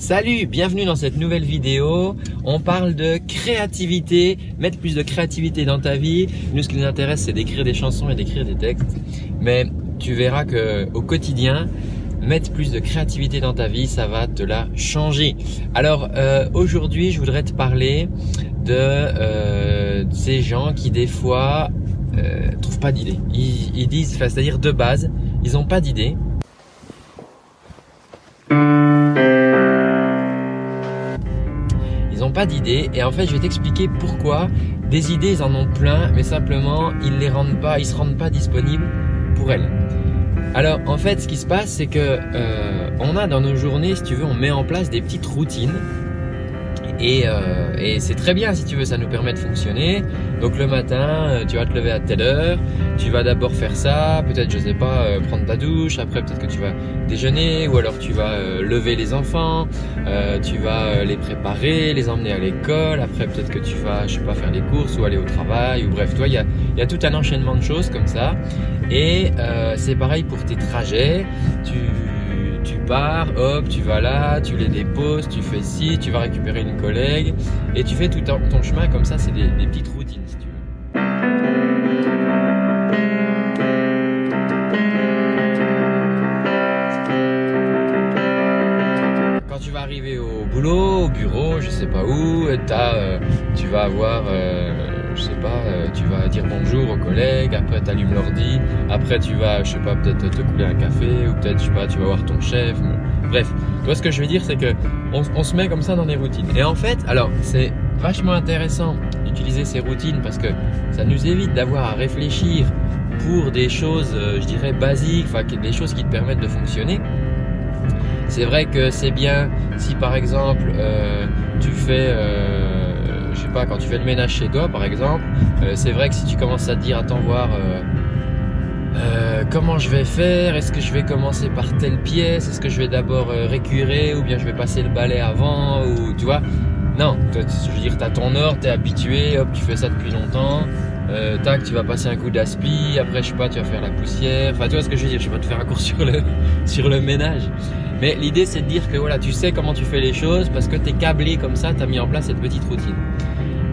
Salut, bienvenue dans cette nouvelle vidéo. On parle de créativité, mettre plus de créativité dans ta vie. Nous, ce qui nous intéresse, c'est d'écrire des chansons et d'écrire des textes. Mais tu verras que au quotidien, mettre plus de créativité dans ta vie, ça va te la changer. Alors euh, aujourd'hui, je voudrais te parler de euh, ces gens qui des fois euh, trouvent pas d'idées. Ils, disent, c'est-à-dire de base, ils ont pas d'idées d'idées. Et en fait je vais t'expliquer pourquoi. Des idées ils en ont plein mais simplement ils les rendent pas, ils se rendent pas disponibles pour elles. Alors en fait ce qui se passe c'est que euh, on a dans nos journées si tu veux on met en place des petites routines euh, et, c'est très bien si tu veux, ça nous permet de fonctionner. Donc le matin, euh, tu vas te lever à telle heure, tu vas d'abord faire ça, peut-être je sais pas, euh, prendre ta douche, après peut-être que tu vas déjeuner, ou alors tu vas lever les enfants, tu vas les préparer, les emmener à l'école, après peut-être que tu vas, je sais pas, faire des courses ou aller au travail, ou bref, toi, il y a, y a tout un enchaînement de choses comme ça. Et c'est pareil pour tes trajets, tu tu pars, hop, tu vas là, tu les déposes, tu fais ci, tu vas récupérer une collègue et tu fais tout ton chemin comme ça, c'est des, petites routines si tu veux. Quand tu vas arriver au boulot, au bureau, je sais pas où, euh, tu vas avoir euh, je sais pas, euh, tu vas dire bonjour aux collègues, après tu allumes l'ordi, après tu vas, je sais pas, peut-être te couler un café, ou peut-être, je sais pas, tu vas voir ton chef. Bref, toi ce que je veux dire, c'est que on, se met comme ça dans des routines. Et en fait, alors, c'est vachement intéressant d'utiliser ces routines parce que ça nous évite d'avoir à réfléchir pour des choses, euh, je dirais, basiques, enfin, des choses qui te permettent de fonctionner. C'est vrai que c'est bien si par exemple euh, tu fais je sais pas, quand tu fais le ménage chez toi par exemple, euh, c'est vrai que si tu commences à te dire, attends voir, euh, euh, comment je vais faire, est-ce que je vais commencer par telle pièce, est-ce que je vais d'abord récurer ou bien je vais passer le balai avant, ou tu vois, non, je veux dire, tu as ton ordre, tu es habitué, hop, tu fais ça depuis longtemps. Tac, tu vas passer un coup d'aspi, après je sais pas, tu vas faire la poussière. Enfin, tu vois ce que je veux dire, je vais pas te faire un cours sur le, sur le ménage. Mais l'idée c'est de dire que voilà, tu sais comment tu fais les choses parce que tu es câblé comme ça, tu as mis en place cette petite routine.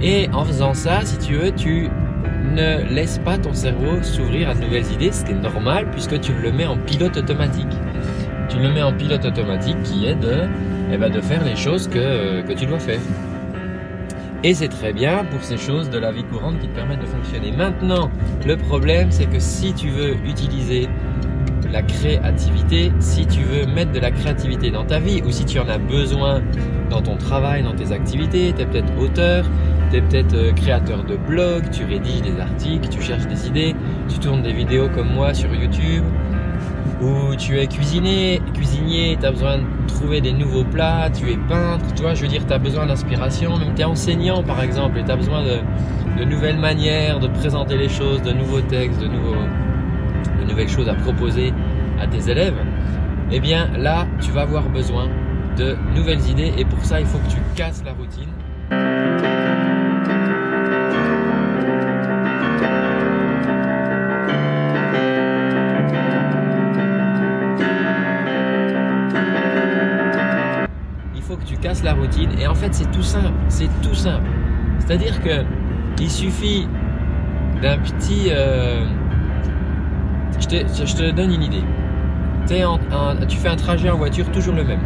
Et en faisant ça, si tu veux, tu ne laisses pas ton cerveau s'ouvrir à de nouvelles idées, ce qui est normal puisque tu le mets en pilote automatique. Tu le mets en pilote automatique qui est de, eh ben, de faire les choses que, que tu dois faire. Et c'est très bien pour ces choses de la vie courante qui te permettent de fonctionner. Maintenant, le problème, c'est que si tu veux utiliser la créativité, si tu veux mettre de la créativité dans ta vie ou si tu en as besoin dans ton travail, dans tes activités, tu es peut-être auteur, tu es peut-être euh, créateur de blog, tu rédiges des articles, tu cherches des idées, tu tournes des vidéos comme moi sur YouTube, ou tu es cuisinier, cuisinier, tu as besoin trouver des nouveaux plats, tu es peintre, tu vois, je veux dire, tu as besoin d'inspiration, même tu es enseignant par exemple, et tu as besoin de, de nouvelles manières de présenter les choses, de nouveaux textes, de nouveaux nouvelles choses à proposer à tes élèves, eh bien là, tu vas avoir besoin de nouvelles idées et pour ça, il faut que tu casses la routine. Tu casses la routine et en fait, c'est tout simple, c'est tout simple. C'est-à-dire que il suffit d'un petit euh, je te, donne une idée. tu fais un trajet en voiture toujours le même.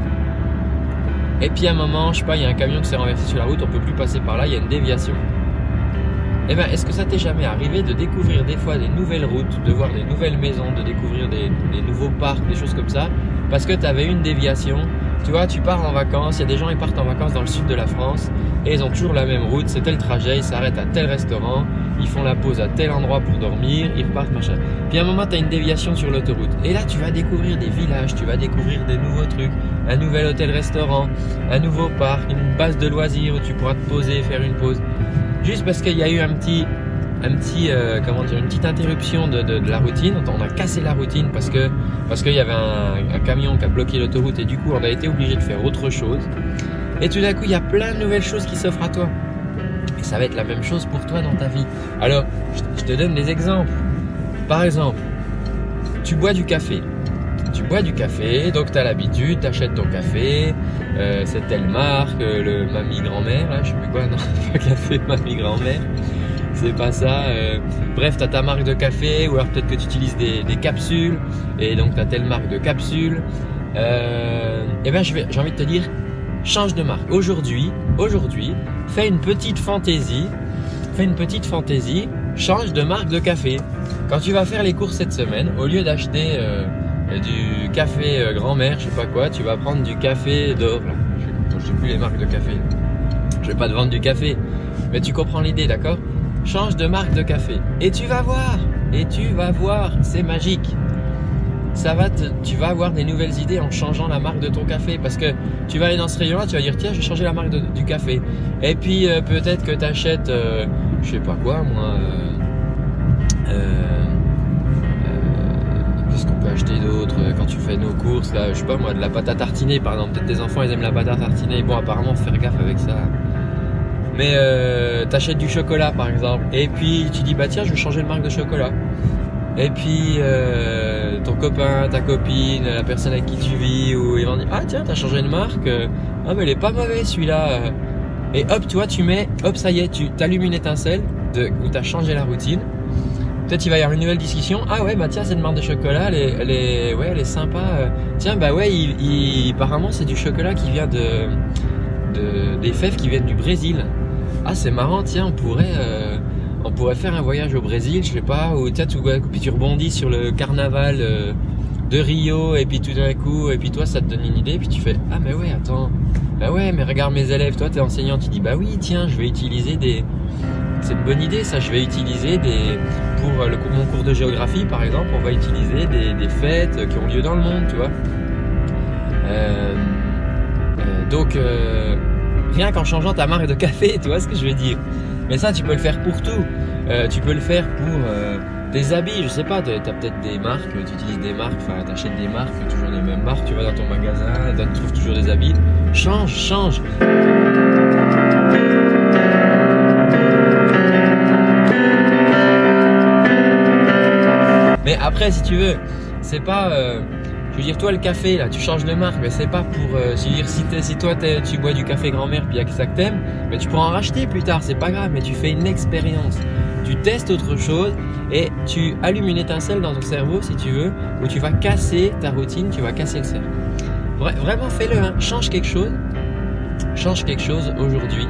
Et puis à un moment, je sais pas, il y a un camion qui s'est renversé sur la route, on peut plus passer par là, il y a une déviation. Eh bien, est-ce que ça t'est jamais arrivé de découvrir des fois des nouvelles routes, de voir des nouvelles maisons, de découvrir des, nouveaux parcs, des choses comme ça, parce que tu avais une déviation Tu vois, tu pars en vacances, il y a des gens qui partent en vacances dans le sud de la France et ils ont toujours la même route, c'est tel trajet, ils s'arrêtent à tel restaurant, ils font la pause à tel endroit pour dormir, ils repartent, machin. Puis à un moment, tu as une déviation sur l'autoroute. Et là, tu vas découvrir des villages, tu vas découvrir des nouveaux trucs, un nouvel hôtel-restaurant, un nouveau parc, une base de loisirs où tu pourras te poser, faire une pause. Juste parce qu'il y a eu un petit, un petit, euh, comment dire, une petite interruption de, la routine. On a cassé la routine parce que parce qu'il y avait un, camion qui a bloqué l'autoroute et du coup, on a été obligé de faire autre chose. Et tout d'un coup, il y a plein de nouvelles choses qui s'offrent à toi. Et ça va être la même chose pour toi dans ta vie. Alors, je te donne des exemples. Par exemple, tu bois du café. tu bois du café, donc tu as l'habitude, tu achètes ton café, euh, c'est telle marque, euh, le mamie grand-mère, je sais plus quoi, non, pas café mamie grand-mère, c'est pas ça. euh, bref, tu as ta marque de café, ou alors peut-être que tu utilises des, capsules, et donc tu as telle marque de capsules. Euh, et je vais- j'ai envie de te dire, change de marque. Aujourd'hui, aujourd'hui, fais une petite fantaisie, fais une petite fantaisie, change de marque de café. Quand tu vas faire les courses cette semaine, au lieu d'acheter euh, du café euh, grand-mère, je sais pas quoi, tu vas prendre du café d'or. Je je sais plus les marques de café. Je vais pas te vendre du café, mais tu comprends l'idée, d'accord? Change de marque de café et tu vas voir, et tu vas voir, c'est magique. Ça va tu vas avoir des nouvelles idées en changeant la marque de ton café parce que tu vas aller dans ce rayon-là, tu vas dire tiens, je vais changer la marque du café. Et puis euh, peut-être que tu achètes, je sais pas quoi, moi. euh, euh, euh, Qu'est-ce qu'on peut acheter d'autre euh, quand tu fais nos courses là Je sais pas moi, de la pâte à tartiner par exemple. Peut-être tes enfants ils aiment la pâte à tartiner. Bon, apparemment, faire gaffe avec ça. Mais euh, t'achètes du chocolat par exemple. Et puis tu dis bah tiens, je vais changer de marque de chocolat. Et puis euh, ton copain, ta copine, la personne avec qui tu vis, ou ils vont dire ah tiens, t'as changé de marque. Ah mais il est pas mauvais celui-là. Et hop, toi tu mets, hop ça y est, tu t'allumes une étincelle de, où t'as changé la routine. Peut-être il va y avoir une nouvelle discussion. Ah ouais, bah tiens, cette marque de chocolat, elle est, elle est, ouais, elle est sympa. Tiens, bah ouais, il, apparemment c'est du chocolat qui vient de, des fèves qui viennent du Brésil. Ah c'est marrant, tiens, on pourrait, euh, faire un voyage au Brésil, je sais pas, ou tu, puis tu rebondis sur le carnaval euh, de Rio, et puis tout d'un coup, et puis toi ça te donne une idée, puis tu fais, ah mais ouais, attends, bah ouais, mais regarde mes élèves, toi t'es enseignant, tu dis, bah oui, tiens, je vais utiliser des, c'est une bonne idée ça, je vais utiliser des, pour euh, le, mon cours de géographie par exemple, on va utiliser des, des fêtes qui ont lieu dans le monde, tu vois. Donc, rien qu'en changeant ta marque de café, tu vois ce que je veux dire. Mais ça, tu peux le faire pour tout. Euh, tu peux le faire pour euh, tes habits, je sais pas, tu as peut-être des marques, tu utilises des marques, enfin, tu achètes des marques, toujours les mêmes marques, tu vas dans ton magasin, tu trouves toujours des habits. Change, change. Mais après, si tu veux, c'est pas. euh, je veux dire, toi, le café, là, tu changes de marque, mais c'est pas pour. euh, je veux dire, si, toi, tu bois du café grand-mère, puis il y a que ça que t'aimes, mais tu pourras en racheter plus tard, c'est pas grave, mais tu fais une expérience. Tu testes autre chose et tu allumes une étincelle dans ton cerveau, si tu veux, où tu vas casser ta routine, tu vas casser le cerveau. Vra- vraiment, fais-le, hein. change quelque chose. Change quelque chose aujourd'hui.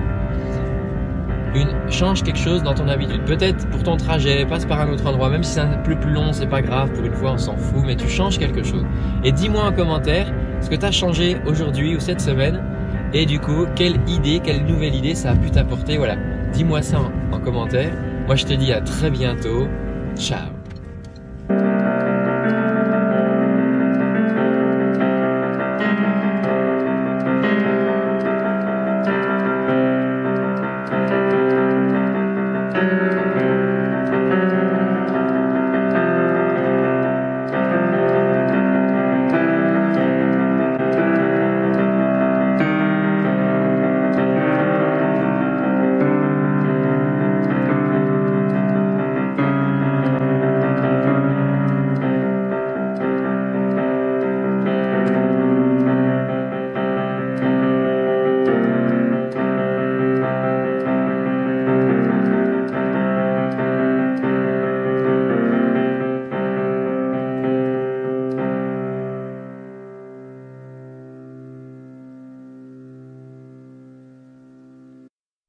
Une, change quelque chose dans ton habitude. Peut-être pour ton trajet, passe par un autre endroit, même si c'est un peu plus long, c'est pas grave, pour une fois on s'en fout, mais tu changes quelque chose. Et dis-moi en commentaire ce que tu as changé aujourd'hui ou cette semaine, et du coup, quelle idée, quelle nouvelle idée ça a pu t'apporter. Voilà, dis-moi ça en commentaire. Moi je te dis à très bientôt. Ciao